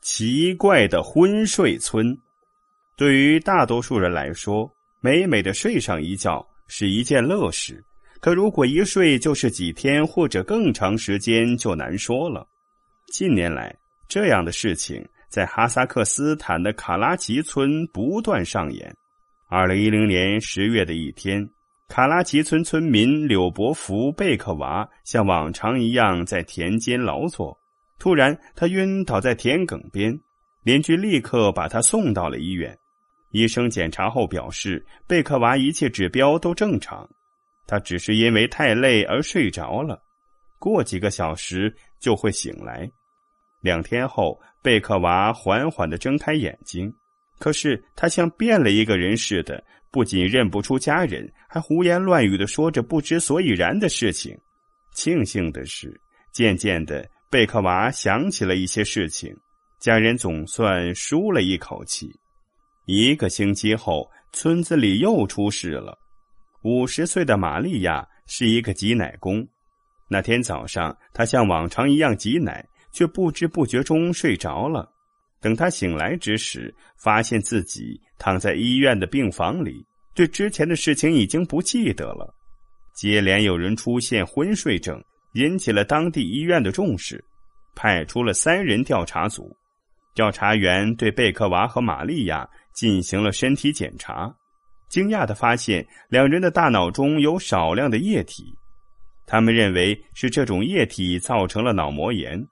奇怪的昏睡村，对于大多数人来说，美美的睡上一觉是一件乐事。可如果一睡就是几天或者更长时间，就难说了。近年来，这样的事情在哈萨克斯坦的卡拉吉村不断上演。二零一零年十月的一天，卡拉吉村村民柳伯福贝克娃像往常一样在田间劳作。突然，他晕倒在田埂边，邻居立刻把他送到了医院。医生检查后表示，贝克娃一切指标都正常，他只是因为太累而睡着了，过几个小时就会醒来。两天后，贝克娃缓缓的睁开眼睛，可是他像变了一个人似的，不仅认不出家人，还胡言乱语的说着不知所以然的事情。庆幸的是，渐渐的。贝克娃想起了一些事情，家人总算舒了一口气。一个星期后，村子里又出事了。五十岁的玛利亚是一个挤奶工。那天早上，她像往常一样挤奶，却不知不觉中睡着了。等她醒来之时，发现自己躺在医院的病房里，对之前的事情已经不记得了。接连有人出现昏睡症。引起了当地医院的重视，派出了三人调查组。调查员对贝克娃和玛利亚进行了身体检查，惊讶的发现两人的大脑中有少量的液体。他们认为是这种液体造成了脑膜炎。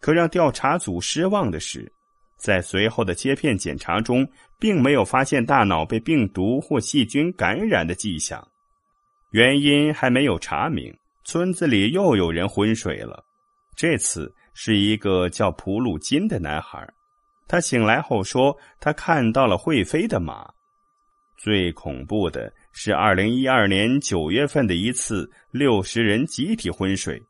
可让调查组失望的是，在随后的切片检查中，并没有发现大脑被病毒或细菌感染的迹象。原因还没有查明。村子里又有人昏睡了，这次是一个叫普鲁金的男孩。他醒来后说，他看到了会飞的马。最恐怖的是，二零一二年九月份的一次六十人集体昏睡，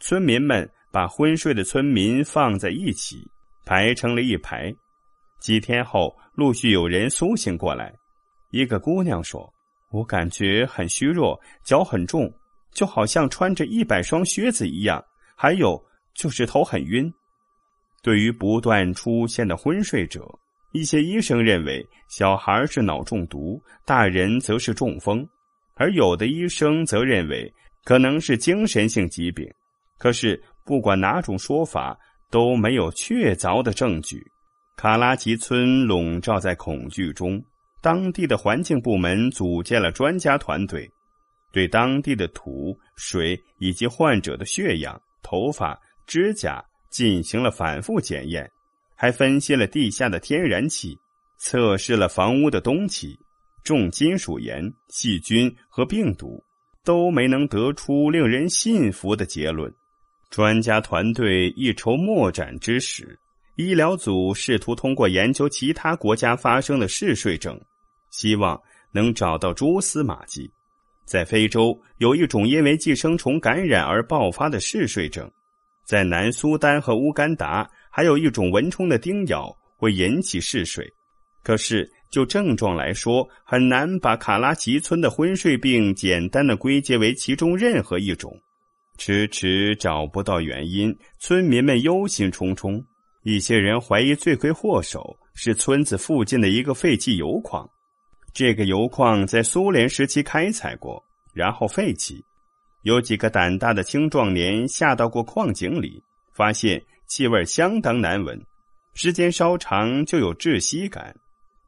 村民们把昏睡的村民放在一起，排成了一排。几天后，陆续有人苏醒过来。一个姑娘说：“我感觉很虚弱，脚很重。”就好像穿着一百双靴子一样，还有就是头很晕。对于不断出现的昏睡者，一些医生认为小孩是脑中毒，大人则是中风，而有的医生则认为可能是精神性疾病。可是不管哪种说法，都没有确凿的证据。卡拉吉村笼罩在恐惧中，当地的环境部门组建了专家团队。对当地的土、水以及患者的血样、头发、指甲进行了反复检验，还分析了地下的天然气，测试了房屋的东气、重金属盐、细菌和病毒，都没能得出令人信服的结论。专家团队一筹莫展之时，医疗组试图通过研究其他国家发生的嗜睡症，希望能找到蛛丝马迹。在非洲有一种因为寄生虫感染而爆发的嗜睡症，在南苏丹和乌干达还有一种蚊虫的叮咬会引起嗜睡。可是就症状来说，很难把卡拉奇村的昏睡病简单的归结为其中任何一种，迟迟找不到原因，村民们忧心忡忡。一些人怀疑罪魁祸首是村子附近的一个废弃油矿。这个油矿在苏联时期开采过，然后废弃。有几个胆大的青壮年下到过矿井里，发现气味相当难闻，时间稍长就有窒息感。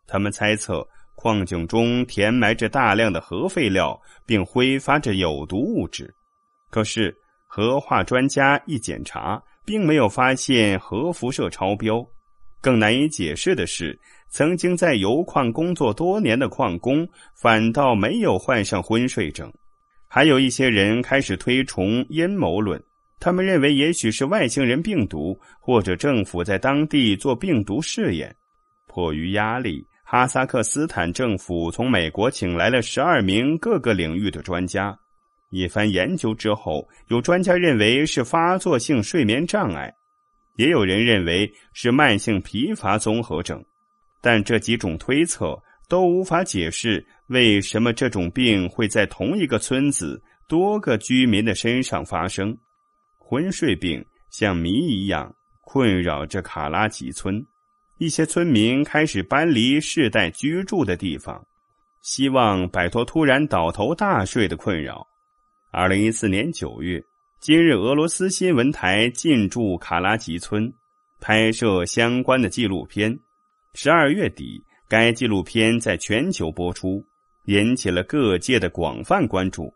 他们猜测矿井中填埋着大量的核废料，并挥发着有毒物质。可是核化专家一检查，并没有发现核辐射超标。更难以解释的是。曾经在油矿工作多年的矿工，反倒没有患上昏睡症。还有一些人开始推崇阴谋论，他们认为也许是外星人病毒，或者政府在当地做病毒试验。迫于压力，哈萨克斯坦政府从美国请来了十二名各个领域的专家。一番研究之后，有专家认为是发作性睡眠障碍，也有人认为是慢性疲乏综合症。但这几种推测都无法解释为什么这种病会在同一个村子多个居民的身上发生。昏睡病像谜一样困扰着卡拉吉村。一些村民开始搬离世代居住的地方，希望摆脱突然倒头大睡的困扰。二零一四年九月，今日俄罗斯新闻台进驻卡拉吉村，拍摄相关的纪录片。十二月底，该纪录片在全球播出，引起了各界的广泛关注。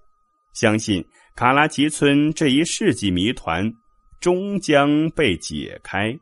相信卡拉奇村这一世纪谜团终将被解开。